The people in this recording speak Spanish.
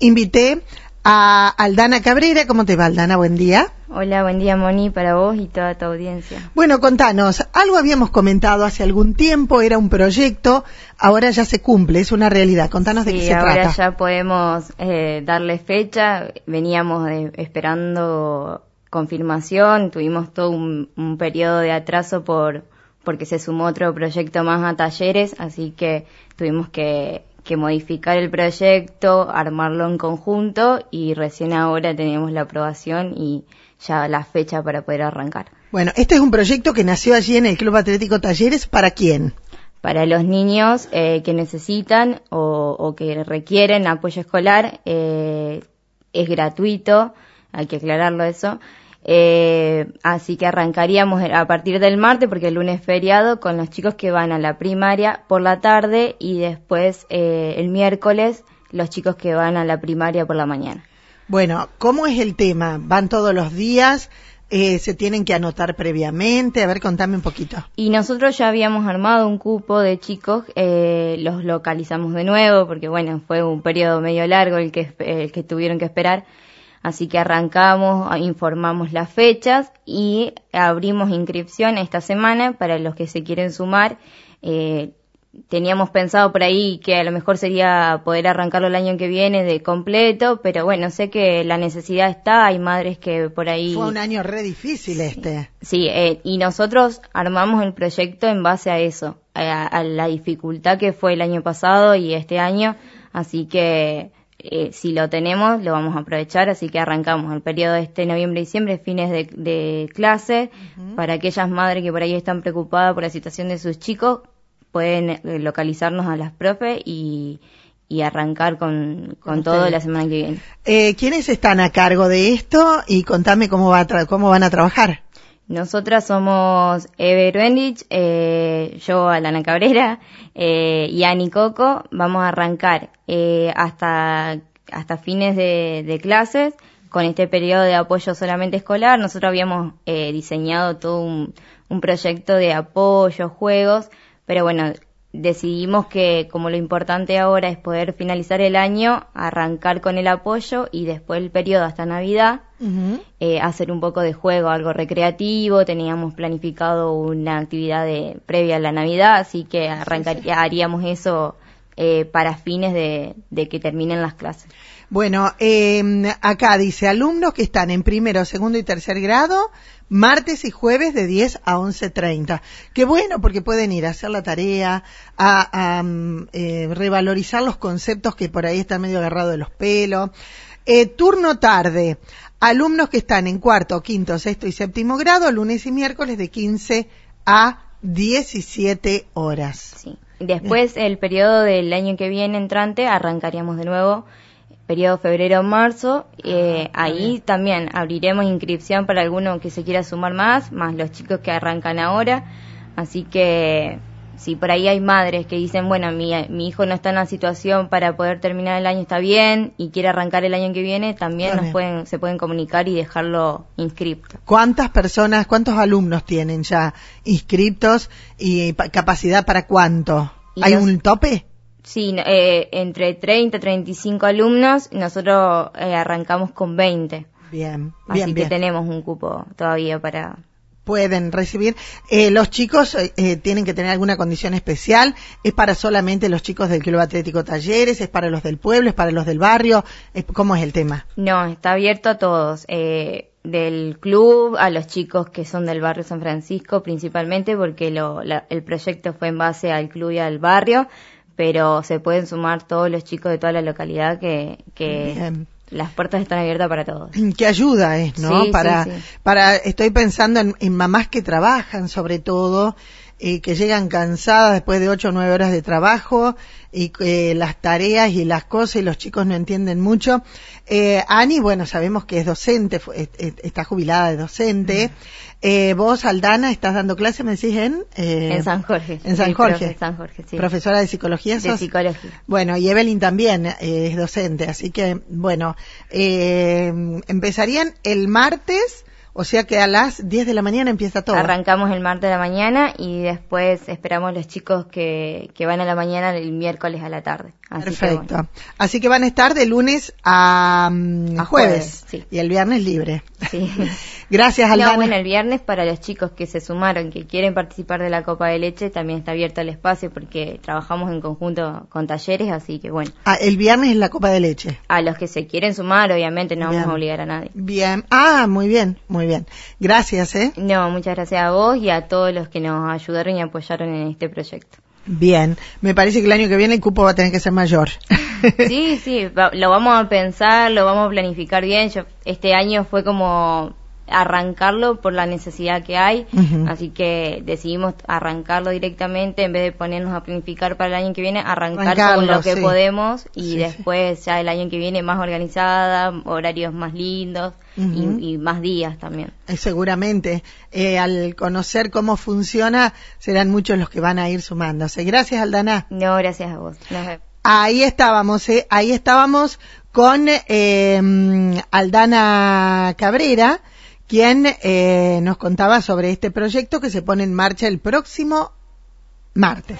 invité a Aldana Cabrera. ¿Cómo te va, Aldana? Buen día. Hola, buen día, Moni, para vos y toda tu audiencia. Bueno, contanos, algo habíamos comentado hace algún tiempo, era un proyecto, ahora ya se cumple, es una realidad. Contanos de qué se ahora trata. ya podemos eh, darle fecha, veníamos eh, esperando confirmación, tuvimos todo un, un periodo de atraso por porque se sumó otro proyecto más a talleres, así que tuvimos que, que modificar el proyecto, armarlo en conjunto y recién ahora tenemos la aprobación y ya la fecha para poder arrancar. Bueno, este es un proyecto que nació allí en el Club Atlético Talleres. ¿Para quién? Para los niños eh, que necesitan o, o, que requieren apoyo escolar, eh, es gratuito, hay que aclararlo eso. Eh, así que arrancaríamos a partir del martes, porque el lunes es feriado, con los chicos que van a la primaria por la tarde y después eh, el miércoles los chicos que van a la primaria por la mañana. Bueno, ¿cómo es el tema? ¿Van todos los días? Eh, ¿Se tienen que anotar previamente? A ver, contame un poquito. Y nosotros ya habíamos armado un cupo de chicos, eh, los localizamos de nuevo, porque bueno, fue un periodo medio largo el que, el que tuvieron que esperar. Así que arrancamos, informamos las fechas y abrimos inscripción esta semana para los que se quieren sumar. Eh, teníamos pensado por ahí que a lo mejor sería poder arrancarlo el año que viene de completo, pero bueno, sé que la necesidad está, hay madres que por ahí... Fue un año re difícil este. Sí, eh, y nosotros armamos el proyecto en base a eso, a, a la dificultad que fue el año pasado y este año, así que eh, si lo tenemos, lo vamos a aprovechar, así que arrancamos el periodo de este noviembre-diciembre, fines de, de clase, uh -huh. para aquellas madres que por ahí están preocupadas por la situación de sus chicos, pueden eh, localizarnos a las profes y, y arrancar con, con todo la semana que viene. Eh, ¿Quiénes están a cargo de esto? Y contame cómo, va cómo van a trabajar. Nosotras somos Eve Ruendich, eh, yo Alana Cabrera eh, y Ani Coco. Vamos a arrancar eh, hasta, hasta fines de, de, clases con este periodo de apoyo solamente escolar. Nosotros habíamos eh, diseñado todo un proyecto de apoyo, juegos, pero bueno, decidimos que como lo importante ahora es poder finalizar el año, arrancar con el apoyo y después el periodo hasta Navidad, uh -huh. eh, hacer un poco de juego, algo recreativo, teníamos planificado una actividad de, previa a la Navidad, así que arrancaría, sí, sí. haríamos eso eh, para fines de, de, que terminen las clases. Bueno, eh, acá dice alumnos que están en primero, segundo y tercer grado, martes y jueves de 10 a 11.30. Qué bueno porque pueden ir a hacer la tarea, a, a eh, revalorizar los conceptos que por ahí están medio agarrados de los pelos. Eh, turno tarde, alumnos que están en cuarto, quinto, sexto y séptimo grado, lunes y miércoles de 15 a 17 horas. Sí. Después, el periodo del año que viene entrante, arrancaríamos de nuevo periodo febrero-marzo. Eh, ah, ahí bien. también abriremos inscripción para alguno que se quiera sumar más, más los chicos que arrancan ahora. Así que si por ahí hay madres que dicen, bueno, mi, mi hijo no está en la situación para poder terminar el año, está bien, y quiere arrancar el año que viene, también nos pueden, se pueden comunicar y dejarlo inscripto. ¿Cuántas personas, cuántos alumnos tienen ya inscriptos y capacidad para cuánto? Y ¿Hay los, un tope? Sí, eh, entre 30 y 35 alumnos, nosotros eh, arrancamos con 20. Bien, Así bien, que bien. tenemos un cupo todavía para... Pueden recibir. Eh, los chicos eh, tienen que tener alguna condición especial. ¿Es para solamente los chicos del Club Atlético Talleres? ¿Es para los del pueblo? ¿Es para los del barrio? ¿Cómo es el tema? No, está abierto a todos. Eh, del club a los chicos que son del barrio San Francisco principalmente porque lo, la, el proyecto fue en base al club y al barrio pero se pueden sumar todos los chicos de toda la localidad que, que Bien. Las puertas están abiertas para todos. Qué ayuda es, ¿no? Sí, para, sí, sí. para, estoy pensando en, en, mamás que trabajan sobre todo, eh, que llegan cansadas después de ocho o nueve horas de trabajo y eh, las tareas y las cosas y los chicos no entienden mucho. Eh, Ani, bueno, sabemos que es docente, está jubilada de docente. Mm. Eh, vos, Aldana, estás dando clase, me decís, en... Eh, en San Jorge. En San Jorge. San Jorge sí. Profesora de psicología. ¿sos? De psicología. Bueno, y Evelyn también eh, es docente, así que, bueno, eh, empezarían el martes, O sea que a las 10 de la mañana empieza todo. Arrancamos el martes de la mañana y después esperamos los chicos que, que van a la mañana el miércoles a la tarde. Así Perfecto. Que, bueno. Así que van a estar de lunes a, mm, a jueves, jueves sí. y el viernes libre. Sí. Gracias, Aldana. No, bueno, el viernes para los chicos que se sumaron, que quieren participar de la Copa de Leche, también está abierto el espacio porque trabajamos en conjunto con talleres, así que bueno. Ah, el viernes es la Copa de Leche. A los que se quieren sumar, obviamente, no vamos a obligar a nadie. Bien. Ah, muy bien, muy bien. Gracias, ¿eh? No, muchas gracias a vos y a todos los que nos ayudaron y apoyaron en este proyecto. Bien, me parece que el año que viene el cupo va a tener que ser mayor. Sí, sí, lo vamos a pensar, lo vamos a planificar bien. Yo, este año fue como arrancarlo por la necesidad que hay, así que decidimos arrancarlo directamente en vez de ponernos a planificar para el año que viene, arrancar con lo que podemos y después ya el año que viene más organizada, horarios más lindos y, más días también. Eh, seguramente, eh, al conocer cómo funciona, serán muchos los que van a ir sumándose. Gracias, Aldana. No, gracias a vos. Ahí estábamos, eh, ahí estábamos con eh, Aldana Cabrera, quien eh, nos contaba sobre este proyecto que se pone en marcha el próximo martes.